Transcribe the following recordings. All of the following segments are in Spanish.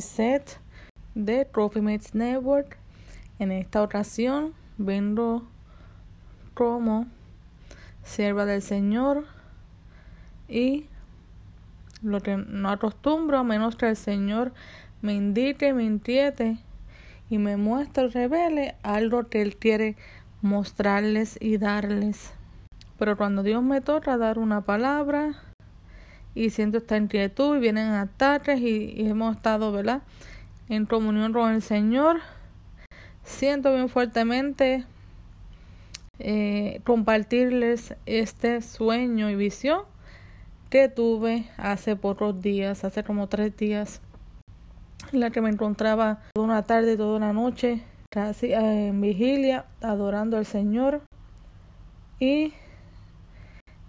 Lisette de Trophy Mates Network. En esta ocasión vengo como sierva del Señor y lo que no acostumbro a menos que el Señor me indique, me inquiete y me muestre, revele algo que Él quiere mostrarles y darles. Pero cuando Dios me toca dar una palabra y siento esta inquietud y vienen ataques y, y hemos estado, ¿verdad? En comunión con el Señor, siento bien fuertemente eh, compartirles este sueño y visión que tuve hace pocos días, hace como tres días, en la que me encontraba toda una tarde, toda una noche, casi eh, en vigilia, adorando al Señor y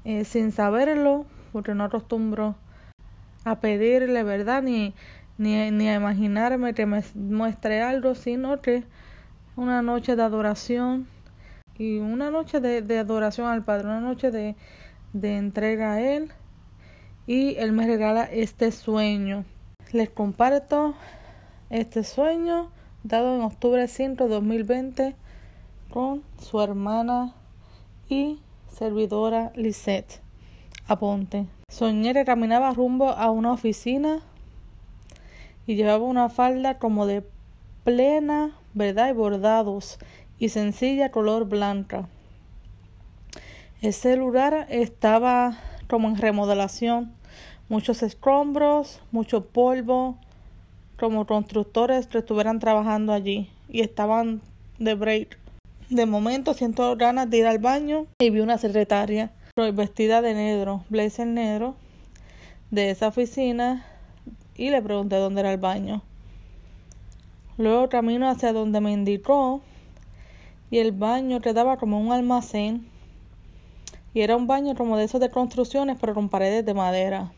eh, sin saberlo, porque no acostumbro a pedirle verdad ni, ni, ni a imaginarme que me muestre algo, sino que una noche de adoración y una noche de, de adoración al Padre, una noche de, de entrega a Él y Él me regala este sueño. Les comparto este sueño dado en octubre 5 de 2020 con su hermana y servidora Lisette. Aponte. Soñé que caminaba rumbo a una oficina y llevaba una falda como de plena, ¿verdad? Y bordados y sencilla color blanca. Ese lugar estaba como en remodelación, muchos escombros, mucho polvo, como constructores que estuvieran trabajando allí y estaban de break. De momento siento ganas de ir al baño y vi una secretaria vestida de negro, blazer negro, de esa oficina y le pregunté dónde era el baño. Luego camino hacia donde me indicó y el baño quedaba como un almacén y era un baño como de esos de construcciones pero con paredes de madera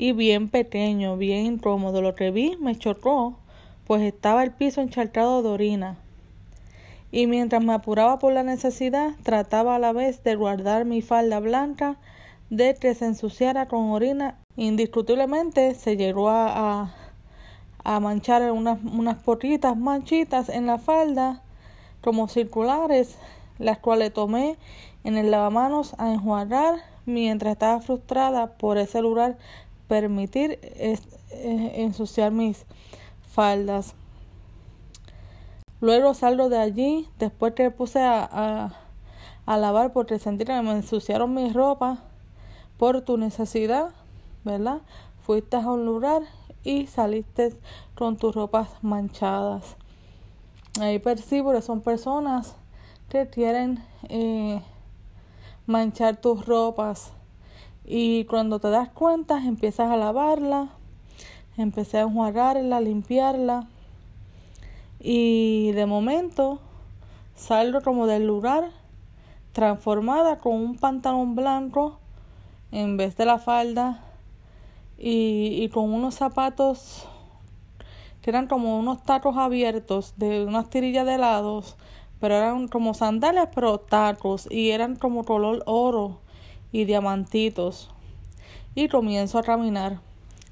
y bien pequeño, bien incómodo. Lo que vi me chocó, pues estaba el piso encharcado de orina. Y mientras me apuraba por la necesidad, trataba a la vez de guardar mi falda blanca de que se ensuciara con orina. Indiscutiblemente se llegó a, a, manchar unas, unas poquitas manchitas en la falda como circulares, las cuales tomé en el lavamanos a enjuagar mientras estaba frustrada por ese lugar permitir eh, ensuciar mis faldas. Luego salgo de allí, después que puse a, a, a lavar porque sentí que me ensuciaron mis ropas por tu necesidad, ¿verdad? Fuiste a un lugar y saliste con tus ropas manchadas. Ahí percibo que son personas que quieren eh, manchar tus ropas. Y cuando te das cuenta, empiezas a lavarla, empecé a enjuagarla, limpiarla. Y de momento salgo como del lugar transformada con un pantalón blanco en vez de la falda y, y con unos zapatos que eran como unos tacos abiertos de unas tirillas de helados, pero eran como sandalias, pero tacos, y eran como color oro y diamantitos. Y comienzo a caminar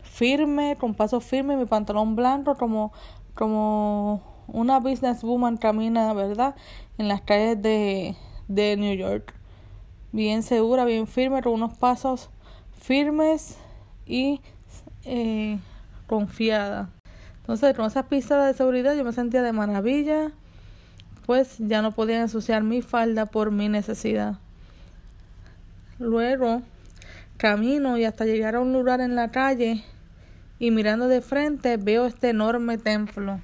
firme, con paso firme, mi pantalón blanco, como, como una businesswoman camina, ¿verdad? En las calles de, de New York. Bien segura, bien firme, con unos pasos firmes y eh, confiada. Entonces, con esa pista de seguridad yo me sentía de maravilla, pues ya no podía ensuciar mi falda por mi necesidad. Luego camino y hasta llegar a un lugar en la calle y mirando de frente veo este enorme templo.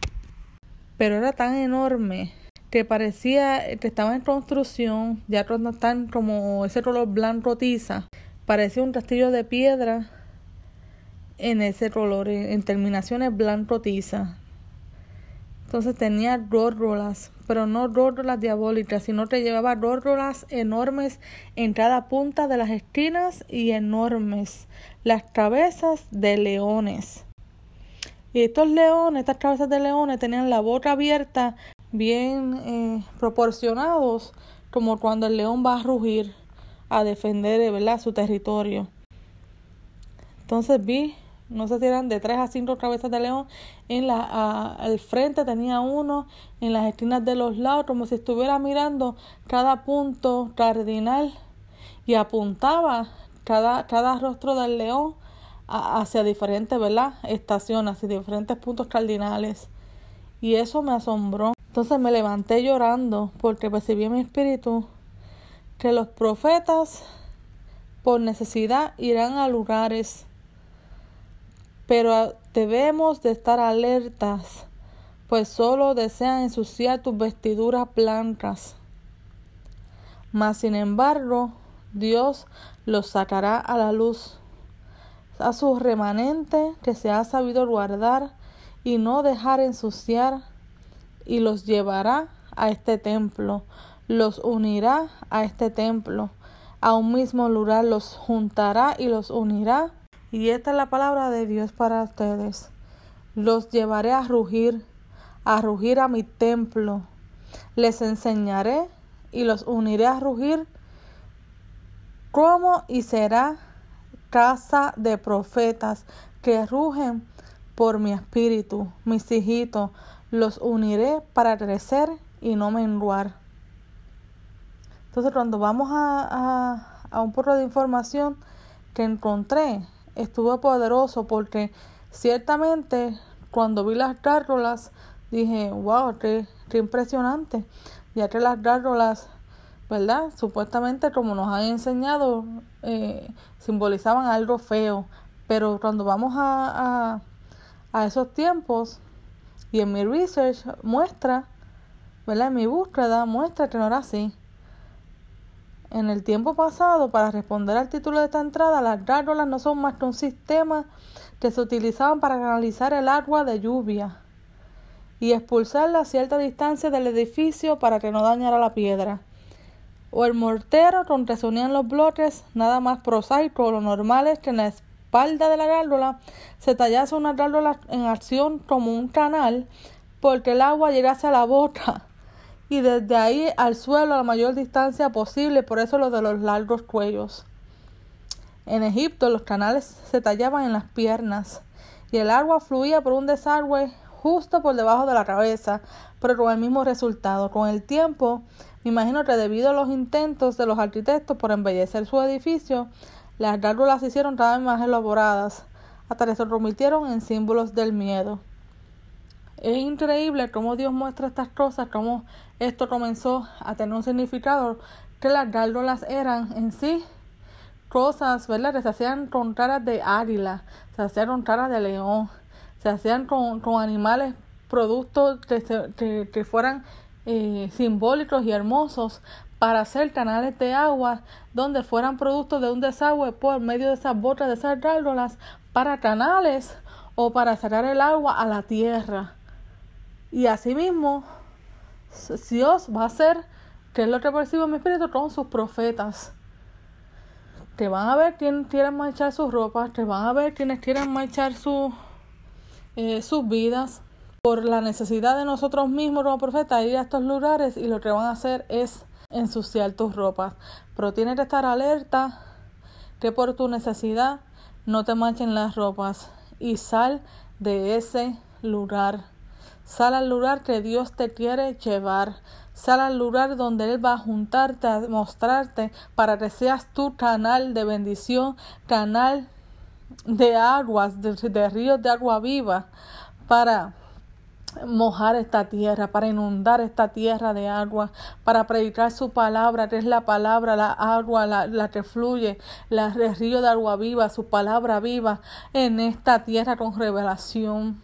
Pero era tan enorme que parecía que estaba en construcción, ya están como ese color blanco tiza, parecía un castillo de piedra en ese color, en, terminaciones blanco tiza. Entonces tenía rórrolas, pero no rórrolas diabólicas, sino que llevaba rórrolas enormes en cada punta de las esquinas y enormes, las cabezas de leones. Y estos leones, estas cabezas de leones tenían la boca abierta, bien eh, proporcionados, como cuando el león va a rugir a defender ¿verdad? su territorio. Entonces vi no sé si eran de tres a cinco cabezas de león, en la, al frente tenía uno, en las esquinas de los lados, como si estuviera mirando cada punto cardinal y apuntaba cada, cada rostro del león hacia diferentes. Estaciones, hacia diferentes puntos cardinales. Y eso me asombró. Entonces me levanté llorando porque percibí en mi espíritu que los profetas por necesidad irán a lugares, pero debemos de estar alertas, pues solo desean ensuciar tus vestiduras blancas. Mas sin embargo, Dios los sacará a la luz, a su remanente que se ha sabido guardar y no dejar ensuciar, y los llevará a este templo, los unirá a este templo a un mismo lugar los juntará y los unirá. Y esta es la palabra de Dios para ustedes. Los llevaré a rugir, a rugir a mi templo. Les enseñaré y los uniré a rugir como y será casa de profetas que rugen por mi espíritu, mis hijitos, los uniré para crecer y no menguar. Entonces cuando vamos a, un poco de información que encontré, estuvo poderoso porque ciertamente cuando vi las gárgolas dije, wow, qué, qué impresionante, ya que las gárgolas, ¿verdad? Supuestamente como nos han enseñado, eh, simbolizaban algo feo, pero cuando vamos a, a, esos tiempos y en mi research muestra, ¿verdad? En mi búsqueda muestra que no era así. En el tiempo pasado, para responder al título de esta entrada, las gárgolas no son más que un sistema que se utilizaban para canalizar el agua de lluvia y expulsarla a cierta distancia del edificio para que no dañara la piedra. O el mortero con que se unían los bloques, nada más prosaico, lo normal es que en la espalda de la gárgola se tallase una gárgola en acción como un canal porque el agua llegase a la boca y desde ahí al suelo a la mayor distancia posible, por eso lo de los largos cuellos. En Egipto los canales se tallaban en las piernas y el agua fluía por un desagüe justo por debajo de la cabeza, pero con el mismo resultado. Con el tiempo, me imagino que debido a los intentos de los arquitectos por embellecer su edificio, las gárgolas se hicieron cada vez más elaboradas, hasta que se convirtieron en símbolos del miedo. Es increíble cómo Dios muestra estas cosas, cómo esto comenzó a tener un significado, que las gárgolas eran en sí cosas, ¿verdad? Que se hacían con caras de águila, se hacían con caras de león, se hacían con, con animales, productos que, que, fueran eh, simbólicos y hermosos para hacer canales de agua donde fueran productos de un desagüe por medio de esas botas de esas gárgolas para canales o para sacar el agua a la tierra. Y asimismo, Dios va a hacer, que es lo que percibo en mi espíritu, con sus profetas. Te van a ver quienes quieren marchar sus ropas, te van a ver quienes quieren marchar su, eh, sus vidas por la necesidad de nosotros mismos como profetas ir a estos lugares y lo que van a hacer es ensuciar tus ropas. Pero tienes que estar alerta que por tu necesidad no te manchen las ropas y sal de ese lugar. Sal al lugar que Dios te quiere llevar. Sal al lugar donde Él va a juntarte, a mostrarte, para que seas tu canal de bendición, canal de aguas, de, de ríos de agua viva, para mojar esta tierra, para inundar esta tierra de agua, para predicar su palabra, que es la palabra, la agua, la, la que fluye, la, el río de agua viva, su palabra viva en esta tierra con revelación.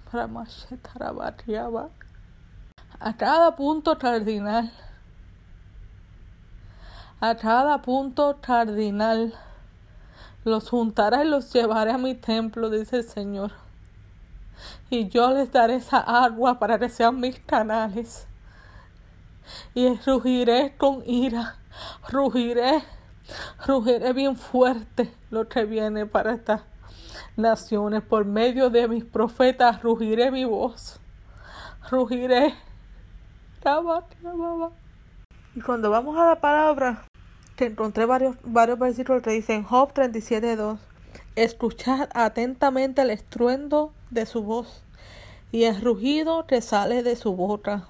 A cada punto cardinal, a cada punto cardinal, los juntaré y los llevaré a mi templo, dice el Señor y yo les daré esa agua para que sean mis canales. Y rugiré con ira, rugiré, rugiré bien fuerte lo que viene para estas naciones. Por medio de mis profetas rugiré mi voz, rugiré. Y cuando vamos a la palabra, te encontré varios, varios versículos que dicen Job 37.2. Escuchad atentamente el estruendo de su voz y el rugido que sale de su boca.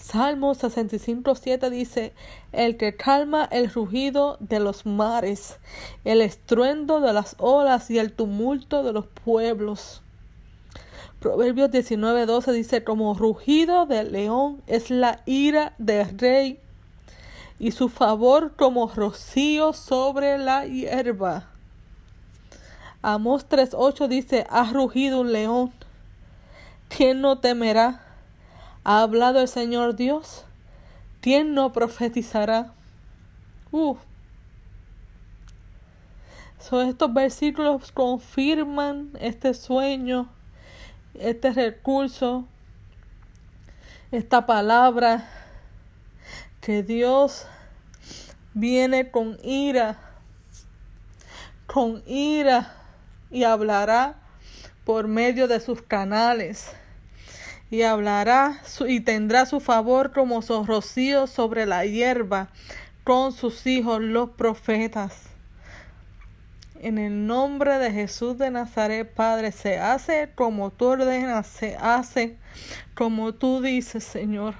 Salmo 65.7 dice, el que calma el rugido de los mares, el estruendo de las olas y el tumulto de los pueblos. Proverbios 19.12 dice, como rugido del león es la ira del rey y su favor como rocío sobre la hierba. Amos 3.8 dice, ha rugido un león. ¿Quién no temerá? ¿Ha hablado el Señor Dios? ¿Quién no profetizará? Uh. estos versículos confirman este sueño, este recurso, esta palabra que Dios viene con ira, con ira y hablará por medio de sus canales y hablará y tendrá su favor como su rocío sobre la hierba con sus hijos los profetas. En el nombre de Jesús de Nazaret, Padre, se hace como tú ordenas, se hace como tú dices, Señor.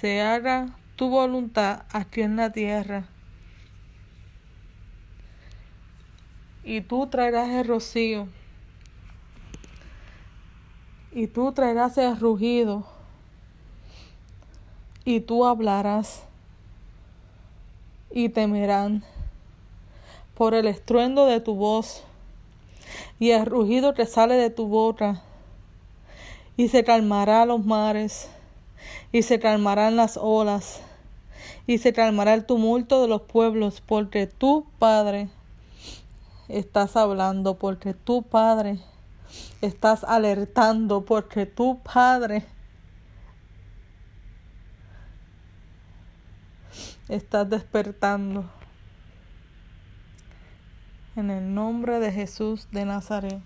se haga tu voluntad aquí en la tierra. Y tú traerás el rocío. Y tú traerás el rugido. Y tú hablarás. Y temerán por el estruendo de tu voz y el rugido que sale de tu boca. Y se calmará los mares y se calmarán las olas, y se calmará el tumulto de los pueblos, porque tú, Padre, estás hablando, porque tú, Padre, estás alertando, porque tú, Padre, estás despertando. En el nombre de Jesús de Nazaret.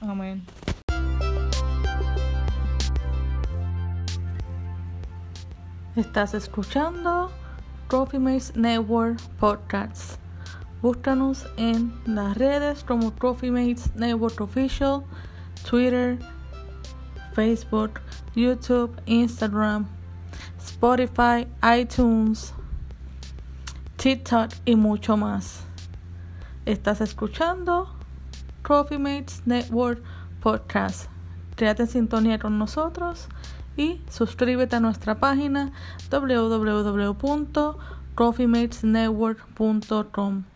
Amén. Estás escuchando Trophy Mates Network Podcasts. Búscanos en las redes como Trophy Mates Network Official, Twitter, Facebook, YouTube, Instagram, Spotify, iTunes, TikTok y mucho más. Estás escuchando Trophy Mates Network Podcast. Quédate en sintonía con nosotros y suscríbete a nuestra página www.coffeematesnetwork.com.